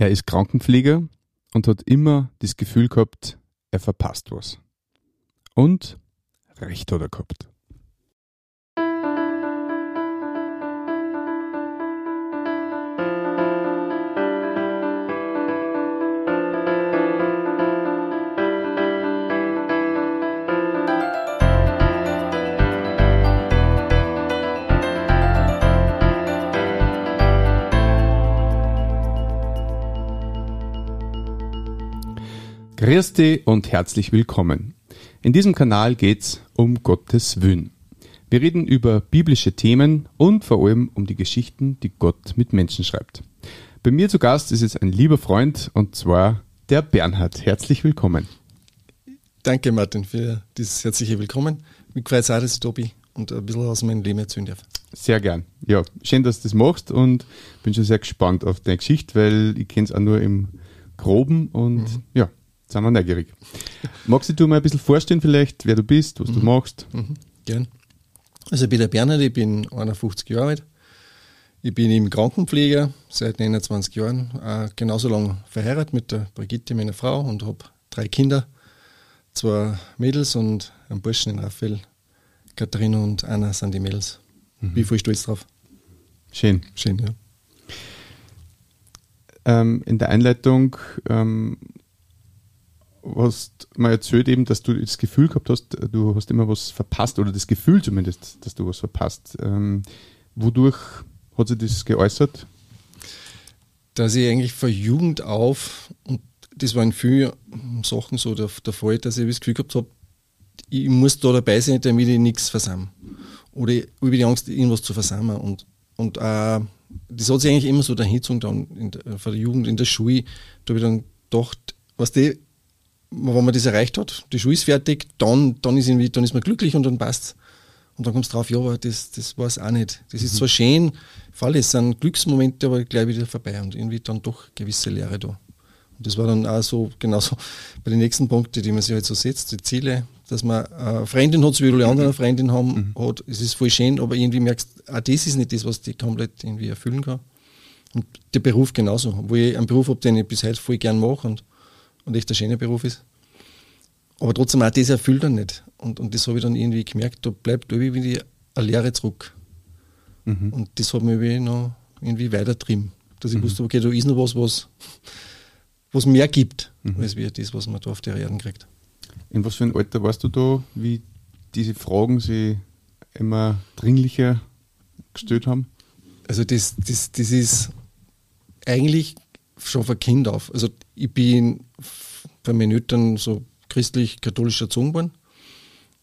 Er ist Krankenpfleger und hat immer das Gefühl gehabt, er verpasst was. Und recht hat er gehabt. Dich und herzlich willkommen. In diesem Kanal geht's um Gottes Willen. Wir reden über biblische Themen und vor allem um die Geschichten, die Gott mit Menschen schreibt. Bei mir zu Gast ist jetzt ein lieber Freund und zwar der Bernhard. Herzlich willkommen. Danke Martin für dieses herzliche Willkommen. Mich freut es bin und ein bisschen aus meinem Leben erzählen darf. Sehr gern. Ja, schön, dass du das machst und bin schon sehr gespannt auf deine Geschichte, weil ich kenne es auch nur im Groben und mhm. ja, sind wir neugierig. Magst du mal ein bisschen vorstellen, vielleicht, wer du bist, was mhm. du machst? Mhm. Gern. Also, ich bin der Bernhard, ich bin 51 Jahre alt. Ich bin im Krankenpfleger seit 29 Jahren, äh, genauso lange verheiratet mit der Brigitte, meiner Frau, und habe drei Kinder, zwei Mädels und einen Burschen, den Raphael. Katharina und Anna sind die Mädels. Mhm. Bin voll stolz drauf. Schön. Schön, ja. Ähm, in der Einleitung ähm, hast mal erzählt eben, dass du das Gefühl gehabt hast, du hast immer was verpasst oder das Gefühl zumindest, dass du was verpasst. Ähm, wodurch hat sich das geäußert? Dass ich eigentlich von Jugend auf, und das waren viele Sachen so der, der Fall, dass ich das Gefühl gehabt habe, ich muss da dabei sein, damit ich nichts versammle. Oder ich habe die Angst, irgendwas zu versammeln. Und, und äh, das hat sich eigentlich immer so dahingezogen dann in der, von der Jugend, in der Schule. Da habe ich dann gedacht, was die, wenn man das erreicht hat, die Schule ist fertig, dann, dann, ist, irgendwie, dann ist man glücklich und dann passt Und dann kommst du drauf, ja, aber das, das war es auch nicht. Das ist mhm. zwar schön, Fall, es sind Glücksmomente, aber gleich wieder vorbei und irgendwie dann doch gewisse Lehre da. Und das war dann auch so, genauso bei den nächsten Punkten, die man sich halt so setzt, die Ziele, dass man eine Freundin hat, so wie alle anderen eine Freundin haben, mhm. hat, es ist voll schön, aber irgendwie merkst du, auch das ist nicht das, was die komplett irgendwie erfüllen kann. Und der Beruf genauso, wo ich einen Beruf habe, den ich bis heute voll gern mache und und echt ein schöner Beruf ist. Aber trotzdem auch das erfüllt er nicht. Und, und das habe ich dann irgendwie gemerkt, da bleibt irgendwie eine Lehre zurück. Mhm. Und das hat mich irgendwie noch irgendwie weitertrieben. Dass ich mhm. wusste, okay, da ist noch was, was, was mehr gibt, mhm. als wie das, was man da auf der Erden kriegt. In was für ein Alter warst du da, wie diese Fragen sich immer dringlicher gestellt haben? Also das, das, das ist eigentlich schon von Kind auf. Also ich bin bei meinen Eltern so christlich-katholisch erzogen worden.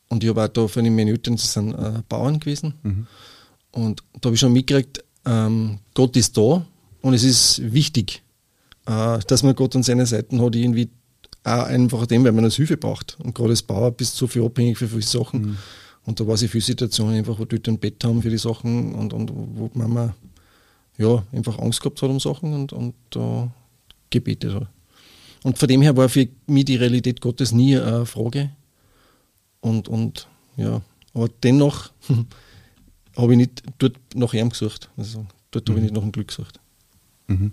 Und ich habe auch da von den meinen Eltern, das sind äh, Bauern gewesen. Mhm. Und da habe ich schon mitgekriegt, ähm, Gott ist da und es ist wichtig, äh, dass man Gott an seiner Seite hat, irgendwie auch einfach dem, weil man als Hilfe braucht. Und gerade als Bauer bist du so viel abhängig für viele Sachen. Mhm. Und da war sie viele Situationen einfach, wo die Eltern ein Bett haben für die Sachen und, und wo Mama ja, einfach Angst gehabt hat um Sachen und, und da gebetet hat. Und von dem her war für mich die Realität Gottes nie eine Frage. Und, und ja, aber dennoch habe ich nicht dort nach ihm gesucht. Also dort mhm. habe ich nicht nach dem Glück gesucht. Mhm.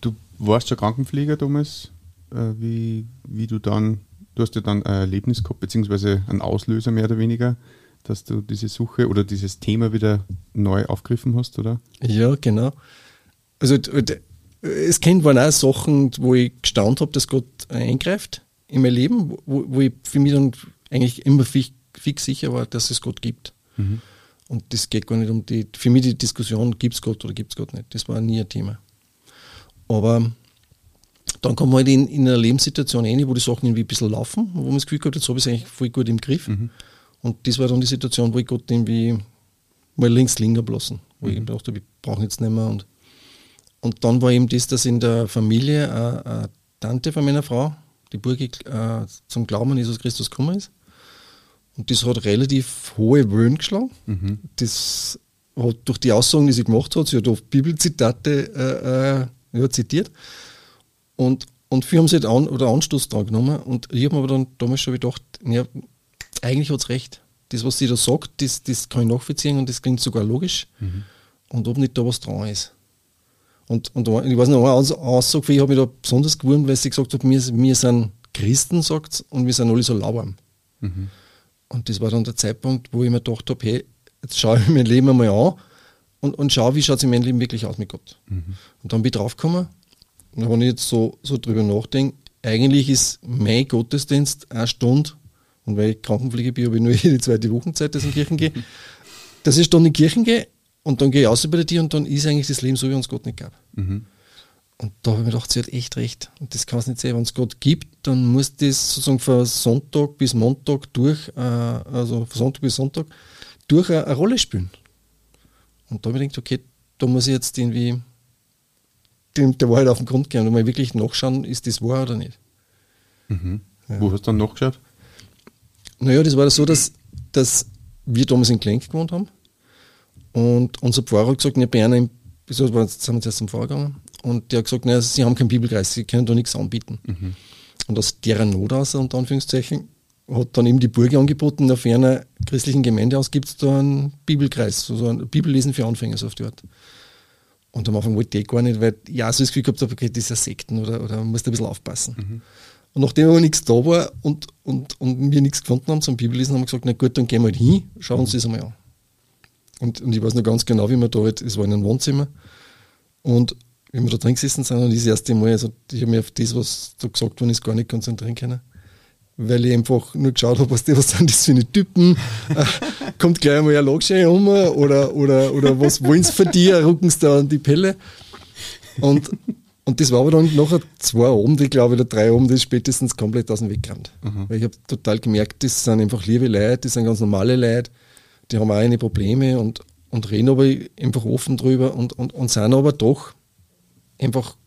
Du warst ja Krankenpfleger damals, äh, wie, wie du dann, du hast ja dann ein Erlebnis gehabt, beziehungsweise einen Auslöser mehr oder weniger, dass du diese Suche oder dieses Thema wieder neu aufgegriffen hast, oder? Ja, genau. Also es kennt waren auch Sachen, wo ich gestaunt habe, dass Gott eingreift in mein Leben, wo, wo ich für mich dann eigentlich immer fix, fix sicher war, dass es Gott gibt. Mhm. Und das geht gar nicht um die, für mich die Diskussion, gibt es Gott oder gibt es Gott nicht. Das war nie ein Thema. Aber dann kommt man halt in, in einer Lebenssituation rein, wo die Sachen irgendwie ein bisschen laufen, wo man das Gefühl hat, jetzt habe ich es eigentlich voll gut im Griff. Mhm. Und das war dann die Situation, wo ich Gott irgendwie mal links liegen lassen, wo mhm. ich gedacht habe, ich brauche jetzt nicht mehr. Und, und dann war eben das, dass in der Familie eine, eine Tante von meiner Frau, die Burg äh, zum Glauben an Jesus Christus gekommen ist. Und das hat relativ hohe Wellen geschlagen. Mhm. Das hat durch die Aussagen, die sie gemacht hat, sie hat oft Bibelzitate äh, äh, zitiert. Und, und wir haben sie halt an, oder Anstoß dran genommen. Und ich habe mir aber dann damals schon gedacht, ja, eigentlich hat es recht. Das, was sie da sagt, das, das kann ich nachvollziehen und das klingt sogar logisch. Mhm. Und ob nicht da was dran ist. Und, und ich weiß noch, eine Aussage ich habe mich da besonders gewurmt, weil sie gesagt hat, wir, wir sind Christen, sagt und wir sind alle so lauwarm. Mhm. Und das war dann der Zeitpunkt, wo ich mir gedacht habe, hey, jetzt schaue ich mein Leben einmal an und, und schaue, wie schaut es in meinem Leben wirklich aus mit Gott. Mhm. Und dann bin ich draufgekommen, und wenn ich jetzt so, so drüber nachdenke, eigentlich ist mein Gottesdienst eine Stunde, und weil ich Krankenpflege bin, habe ich nur jede zweite Wochenzeit, dass ich in die Kirchen gehe, dass ich dann in die Kirchen gehe und dann gehe ich aus bei der Tür und dann ist eigentlich das Leben so, wie uns Gott nicht gab. Mhm. Und da habe ich mir gedacht, sie hat echt recht. Und das kann es nicht sein. Wenn es Gott gibt, dann muss das sozusagen von Sonntag bis Montag durch, äh, also von Sonntag bis Sonntag, durch eine, eine Rolle spielen. Und da habe ich gedacht, okay, da muss ich jetzt irgendwie dem, der Wahrheit auf den Grund gehen und mal wirklich nachschauen, ist das wahr oder nicht. Mhm. Ja. Wo hast du dann nachgeschaut? Naja, das war so, dass, dass wir damals in Klenk gewohnt haben und unser Pfarrer hat gesagt, ja, bei einer, sind wir zuerst zum Pfarrer gegangen und der hat gesagt, naja, sie haben keinen Bibelkreis, sie können da nichts anbieten. Mhm. Und aus deren Not aus, unter Anführungszeichen, hat dann eben die Burg angeboten, auf einer christlichen Gemeinde aus gibt es da einen Bibelkreis, also ein Bibellesen für Anfänger, so auf die Art. Und am Anfang wollte ich gar nicht, weil auch so das Gefühl gehabt habe, okay, das ist ja Sekten oder, oder man muss da ein bisschen aufpassen. Mhm. Und nachdem aber nichts da war und, und, und wir nichts gefunden haben zum Bibellesen, haben wir gesagt, na gut, dann gehen wir halt hin, schauen uns das einmal an. Und, und ich weiß noch ganz genau, wie wir da halt, es war in einem Wohnzimmer und wie wir da drin gesessen sind und das erste Mal, also ich habe mich auf das, was da gesagt worden ist, gar nicht konzentrieren können weil ich einfach nur geschaut habe, was, die, was sind das für eine Typen, kommt gleich einmal ein Logschein um oder, oder, oder was wollen sie von dir, rucken sie da an die Pelle. Und, und das war aber dann nachher zwei Abende, glaube ich, oder drei Abende ist spätestens komplett aus dem Weg gerannt. Mhm. Weil ich habe total gemerkt, das sind einfach liebe Leute, das sind ganz normale Leute, die haben auch eine Probleme und, und reden aber einfach offen drüber und, und, und sind aber doch einfach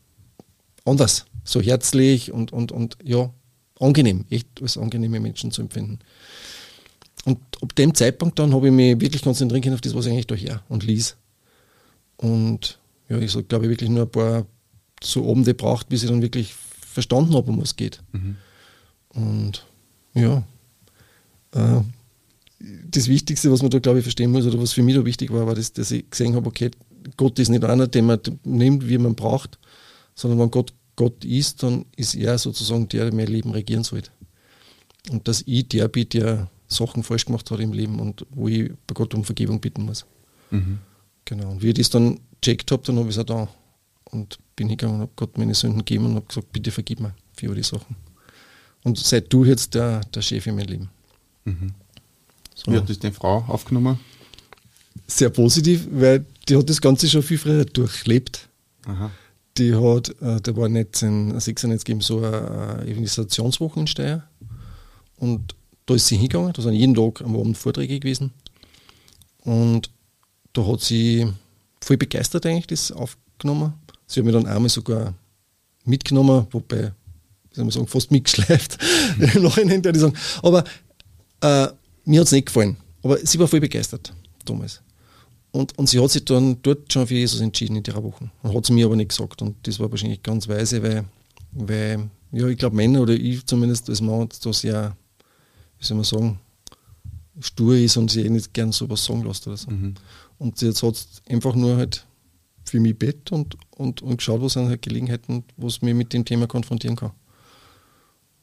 anders, so herzlich und, und, und ja, angenehm, echt als angenehme Menschen zu empfinden. Und ab dem Zeitpunkt dann habe ich mich wirklich konzentrieren können auf das, was ich eigentlich da her und ließ. Und ja, ich so, glaube ich, wirklich nur ein paar so Abende braucht, bis ich dann wirklich verstanden habe, um was es geht. Mhm. Und ja, äh, das Wichtigste, was man da, glaube ich, verstehen muss, oder was für mich da wichtig war, war, das, dass ich gesehen habe, okay, Gott ist nicht einer, den man nimmt, wie man braucht, sondern wenn Gott Gott ist, dann ist er sozusagen der, der mein Leben regieren sollte. Und dass ich der bin, der Sachen falsch gemacht hat im Leben und wo ich bei Gott um Vergebung bitten muss. Mhm. Genau. Und wie ich das dann checkt habe, dann habe ich es auch da. Und bin hingegangen und habe Gott meine Sünden gegeben und habe gesagt, bitte vergib mir für all die Sachen. Und seit du jetzt der, der Chef in meinem Leben. Mhm. So. Wie hat das deine Frau aufgenommen? Sehr positiv, weil die hat das Ganze schon viel früher durchlebt. Aha die hat, äh, da war 1996 gegeben so eine Evangelisationswoche in Steyr. Und da ist sie hingegangen, da sind jeden Tag am Abend Vorträge gewesen. Und da hat sie voll begeistert eigentlich das aufgenommen. Sie hat mich dann einmal sogar mitgenommen, wobei, wie soll man sagen, fast mitgeschleift. Im Nachhinein werde ich sagen. Aber äh, mir hat es nicht gefallen. Aber sie war voll begeistert damals. Und, und sie hat sich dann dort schon für Jesus entschieden in der Woche. Und hat es mir aber nicht gesagt. Und das war wahrscheinlich ganz weise, weil, weil ja, ich glaube, Männer oder ich zumindest als Mann da sehr, wie soll man sagen, stur ist und sie eh nicht gern sowas sagen lässt oder so. Mhm. Und jetzt hat es einfach nur halt für mich bett und, und, und geschaut, was sind halt Gelegenheiten, was mir mit dem Thema konfrontieren kann.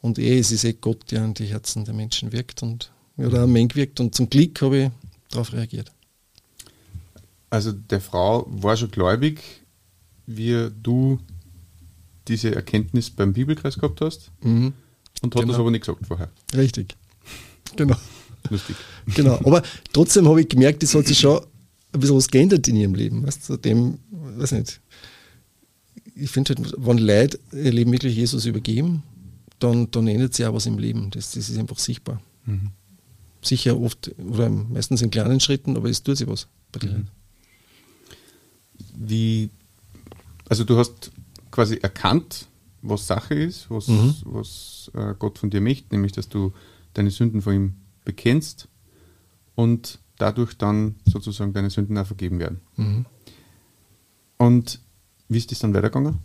Und eh, es ist eh Gott, der an die Herzen der Menschen wirkt und ja, da Mensch wirkt. Und zum Glück habe ich darauf reagiert. Also der Frau war schon gläubig, wie du diese Erkenntnis beim Bibelkreis gehabt hast mhm. und hat genau. das aber nicht gesagt vorher. Richtig. Genau. Lustig. Genau. Aber trotzdem habe ich gemerkt, es hat sich schon ein bisschen was geändert in ihrem Leben. Weißt du, dem, weiß nicht. Ich finde halt, wenn Leute ihr Leben wirklich Jesus übergeben, dann, dann ändert sich auch was im Leben. Das, das ist einfach sichtbar. Mhm. Sicher oft oder meistens in kleinen Schritten, aber es tut sich was bei den mhm wie, also du hast quasi erkannt, was Sache ist, was, mhm. was äh, Gott von dir möchte, nämlich dass du deine Sünden vor ihm bekennst und dadurch dann sozusagen deine Sünden auch vergeben werden. Mhm. Und wie ist das dann weitergegangen?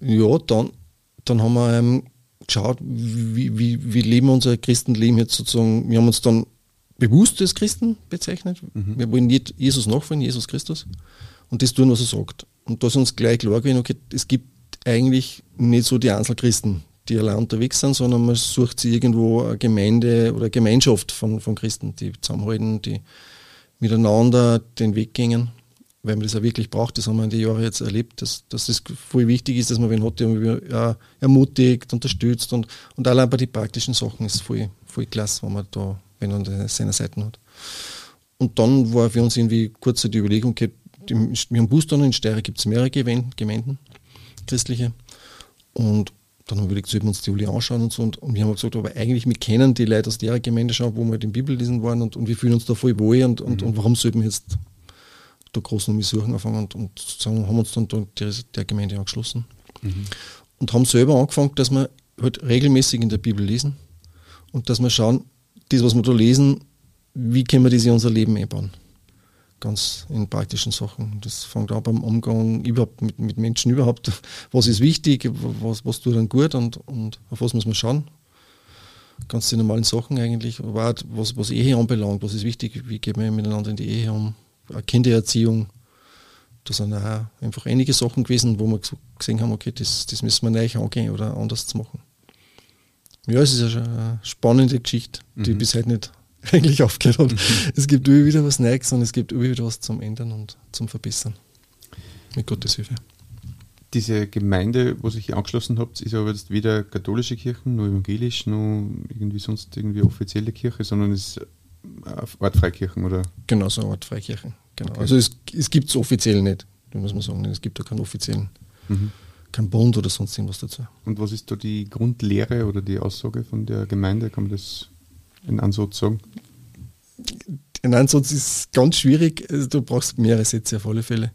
Ja, dann, dann haben wir ähm, geschaut, wie, wie, wie leben unser Christenleben jetzt sozusagen. Wir haben uns dann bewusst als Christen bezeichnet. Mhm. Wir wollen Jesus nachfolgen, Jesus Christus. und das tun, was er sagt. Und da ist uns gleich klar gewesen, okay, es gibt eigentlich nicht so die Einzelchristen, die allein unterwegs sind, sondern man sucht sich irgendwo eine Gemeinde oder eine Gemeinschaft von, von Christen, die zusammenhalten, die miteinander den Weg gehen, weil man das auch wirklich braucht. Das haben wir in den Jahren jetzt erlebt, dass, dass das voll wichtig ist, dass man wen hat, der ermutigt, unterstützt und, und allein bei den praktischen Sachen ist voll, voll klasse, wenn man da, wenn man seine Seiten hat. Und dann war für uns irgendwie kurz die Überlegung, okay, wir haben Booster in Steyr gibt es mehrere Gemeinden, christliche. Und dann haben wir überlegt, sollten wir uns die Uli anschauen und so. Und, und wir haben gesagt, aber eigentlich, wir kennen die Leute aus der Gemeinde schon, wo wir halt in Bibel lesen waren und, und wir fühlen uns da voll wohl und, und, mhm. und warum sollten wir jetzt da groß noch suchen anfangen und, und sagen, haben uns dann da der, der Gemeinde angeschlossen. Mhm. Und haben selber angefangen, dass wir halt regelmäßig in der Bibel lesen und dass wir schauen, das, was wir da lesen, wie können wir das in unser Leben einbauen ganz in praktischen Sachen. Das fängt an beim Umgang überhaupt mit, mit Menschen überhaupt. Was ist wichtig, was, was tut dann gut und, und auf was muss man schauen. Ganz die normalen Sachen eigentlich, aber auch was, was Ehe anbelangt, was ist wichtig, wie geht man miteinander in die Ehe um, Kindererziehung. Da sind auch einfach einige Sachen gewesen, wo wir gesehen haben, okay, das, das müssen wir neu angehen oder anders zu machen. Ja, es ist eine spannende Geschichte, die mhm. bis heute nicht eigentlich aufgehört hat. Mhm. Es gibt immer wieder was Neues und es gibt immer wieder was zum Ändern und zum Verbessern. Mit Gottes Hilfe. Diese Gemeinde, wo sich angeschlossen habt, ist aber jetzt weder katholische Kirche, noch evangelisch, noch irgendwie sonst irgendwie offizielle Kirche, sondern ist Ortfreikirchen, oder? Genau, so Ortfreikirchen. Genau. Okay. Also es, es gibt es offiziell nicht, muss man sagen. Es gibt da keinen offiziellen, mhm. keinen Bund oder sonst irgendwas dazu. Und was ist da die Grundlehre oder die Aussage von der Gemeinde? Kann man das in Ansatz sagen? In Ansatz ist ganz schwierig. Du brauchst mehrere Sätze auf alle Fälle.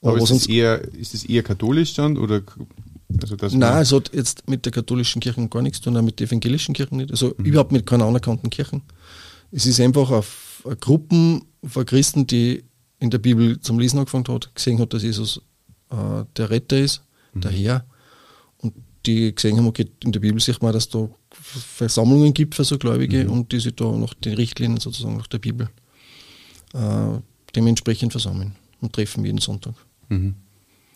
Aber, Aber ist, es eher, ist es eher katholisch dann? Oder also das Nein, es hat jetzt mit der katholischen Kirche gar nichts zu tun, auch mit der evangelischen Kirche nicht. Also mhm. überhaupt mit keiner anerkannten Kirchen. Es ist einfach auf Gruppen von Christen, die in der Bibel zum Lesen angefangen hat, gesehen hat, dass Jesus äh, der Retter ist, mhm. der Herr. Die gesehen haben, okay, in der Bibel sieht man, dass da Versammlungen gibt für so Gläubige mhm. und die sich da nach den Richtlinien sozusagen nach der Bibel äh, dementsprechend versammeln und treffen jeden Sonntag. Mhm.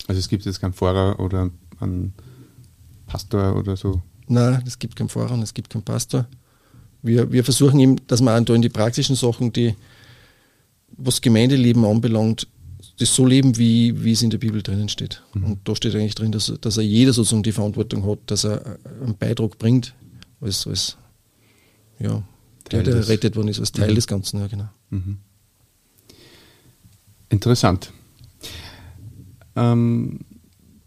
Also es gibt jetzt keinen Pfarrer oder einen Pastor oder so? Nein, es gibt keinen Pfarrer und es gibt keinen Pastor. Wir, wir versuchen eben, dass man da in die praktischen Sachen, die was Gemeindeleben anbelangt, das so leben, wie, wie es in der Bibel drinnen steht. Mhm. Und da steht eigentlich drin, dass, dass er jeder sozusagen die Verantwortung hat, dass er einen Beitrag bringt als, als ja, der, der des, rettet worden ist, als Teil mhm. des Ganzen, ja genau. Mhm. Interessant. Ähm,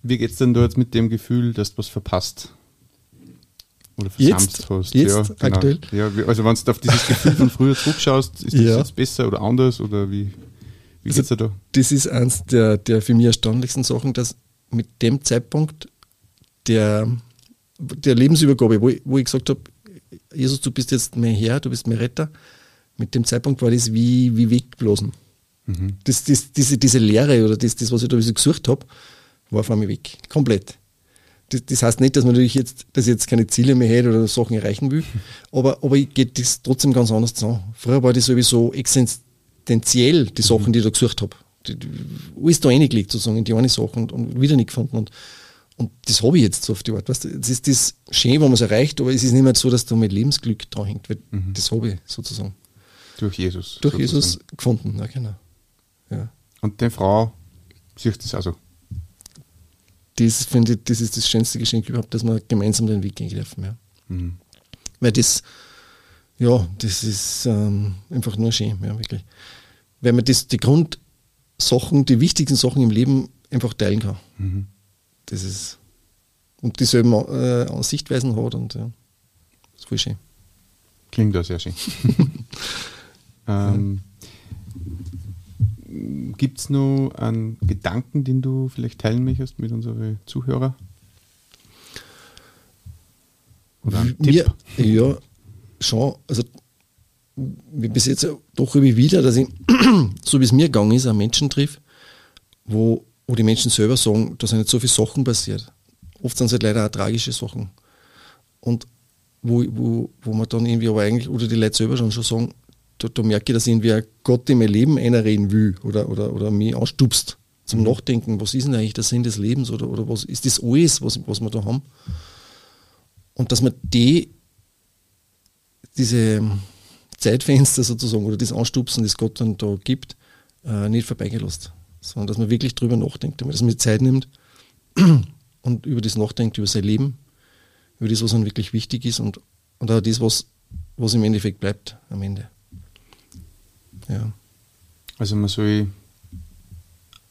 wie geht es denn da jetzt mit dem Gefühl, dass du was verpasst? Oder versamst jetzt, hast? Jetzt, ja, genau. aktuell? Ja, also wenn du auf dieses Gefühl von früher zurückschaust, ist das ja. jetzt besser oder anders oder wie, wie also, da? Das ist eines der, der für mich erstaunlichsten Sachen, dass mit dem Zeitpunkt der der Lebensübergabe, wo ich, wo ich gesagt habe, Jesus, du bist jetzt mein Herr, du bist mein Retter, mit dem Zeitpunkt war das wie, wie wegblasen. Mhm. Das, das, diese, diese Lehre oder das, das, was ich da gesucht habe, war von mir weg. Komplett. Das, das, heißt nicht, dass man natürlich jetzt, dass ich jetzt keine Ziele mehr hätte oder Sachen erreichen will, aber, aber ich geht das trotzdem ganz anders zu. Früher war das sowieso existenziell, die Sachen, mhm. die ich da gesucht habe. Alles da reingelegt, sozusagen, in die eine Sache und, und wieder nicht gefunden. Und und das habe ich jetzt so auf die Art. Weißt das ist das schön, wenn man es erreicht, aber es ist nicht mehr so, dass da mit Lebensglück dran hängt. Mhm. Das habe ich sozusagen. Durch Jesus. Durch sozusagen. Jesus gefunden, ja, genau. Ja. Und die Frau sieht das also. Das finde ich, das ist das schönste Geschenk überhaupt, dass wir gemeinsam den Weg gehen dürfen. Ja. Mhm. Weil das, ja, das ist ähm, einfach nur schön, ja, wirklich. Weil man das, die Grundsachen, die wichtigsten Sachen im Leben einfach teilen kann. Mhm das ist und dieselben äh, Sichtweisen hat und ja, das ist voll schön. Klingt auch sehr schön. ähm, Gibt es noch einen Gedanken, den du vielleicht teilen möchtest mit unseren Zuhörern? Oder einen Mir, Tipp? Ja, schon. Also, bis jetzt doch immer wieder, dass ich, so wie es mir gegangen ist, einen Menschen trifft, wo wo die Menschen selber sagen, da sind nicht so viele Sachen passiert. Oft sind es halt leider auch tragische Sachen. Und wo, wo, wo man dann irgendwie aber eigentlich, oder die Leute selber schon, schon sagen, da, da merke ich, dass irgendwie Gott in mein Leben einreden will oder, oder, oder mich anstupst. zum Nachdenken, was ist denn eigentlich der Sinn des Lebens oder, oder was ist das alles, was, was wir da haben. Und dass man die, diese Zeitfenster sozusagen oder das Anstupsen, das Gott dann da gibt, äh, nicht vorbeigelost, sondern dass man wirklich drüber nachdenkt, dass man Zeit nimmt und über das nachdenkt, über sein Leben, über das, was einem wirklich wichtig ist und, und auch das, was, was im Endeffekt bleibt am Ende. Ja. Also man soll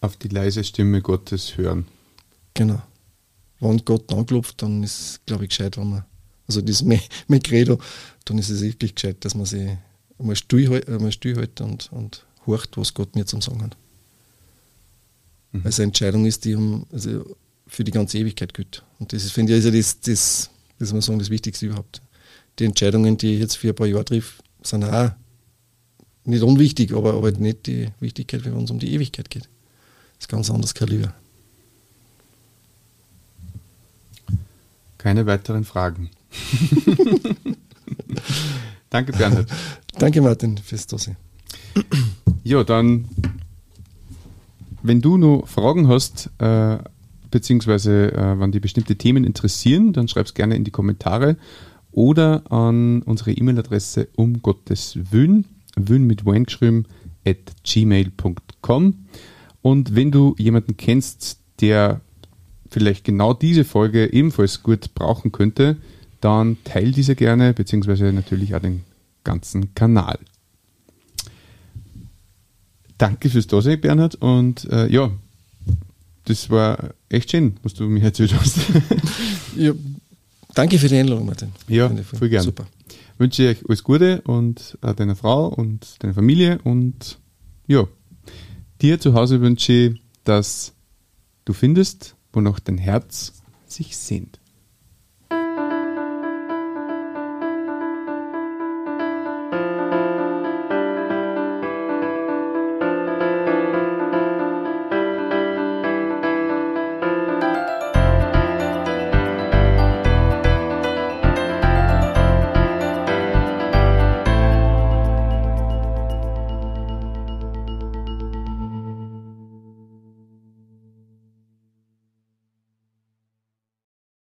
auf die leise Stimme Gottes hören. Genau. Wenn Gott anklopft, dann ist es, glaube ich, gescheit, wenn man, also das ist mein, mein Credo, dann ist es wirklich gescheit, dass man sich einmal stillhält einmal still und, und horcht, was Gott mir zum Sagen hat. Mhm. Weil es eine Entscheidung ist, die um, also für die ganze Ewigkeit gilt. Und das ist, finde ich, also das, das, das, man sagen, das Wichtigste überhaupt. Die Entscheidungen, die ich jetzt für ein paar Jahre triff, sind auch nicht unwichtig, aber, aber nicht die Wichtigkeit, wenn es um die Ewigkeit geht. Das ist ganz anderes Kaliber. Keine weiteren Fragen. Danke, Bernhard. Danke, Martin, fürs Dasein. Ja, dann, wenn du noch Fragen hast, äh, beziehungsweise äh, wenn die bestimmte Themen interessieren, dann schreib es gerne in die Kommentare oder an unsere E-Mail-Adresse um Gottes Willen, Willen mit geschrieben, at gmail.com. Und wenn du jemanden kennst, der vielleicht genau diese Folge ebenfalls gut brauchen könnte, dann teil diese gerne, beziehungsweise natürlich auch den ganzen Kanal. Danke fürs Dasein, Bernhard. Und äh, ja, das war echt schön, was du mir erzählt hast. ja, danke für die Einladung, Martin. Ja, voll gerne. Super. Wünsche ich euch alles Gute und äh, deiner Frau und deiner Familie und ja, dir zu Hause wünsche ich, dass du findest, wonach dein Herz sich sehnt.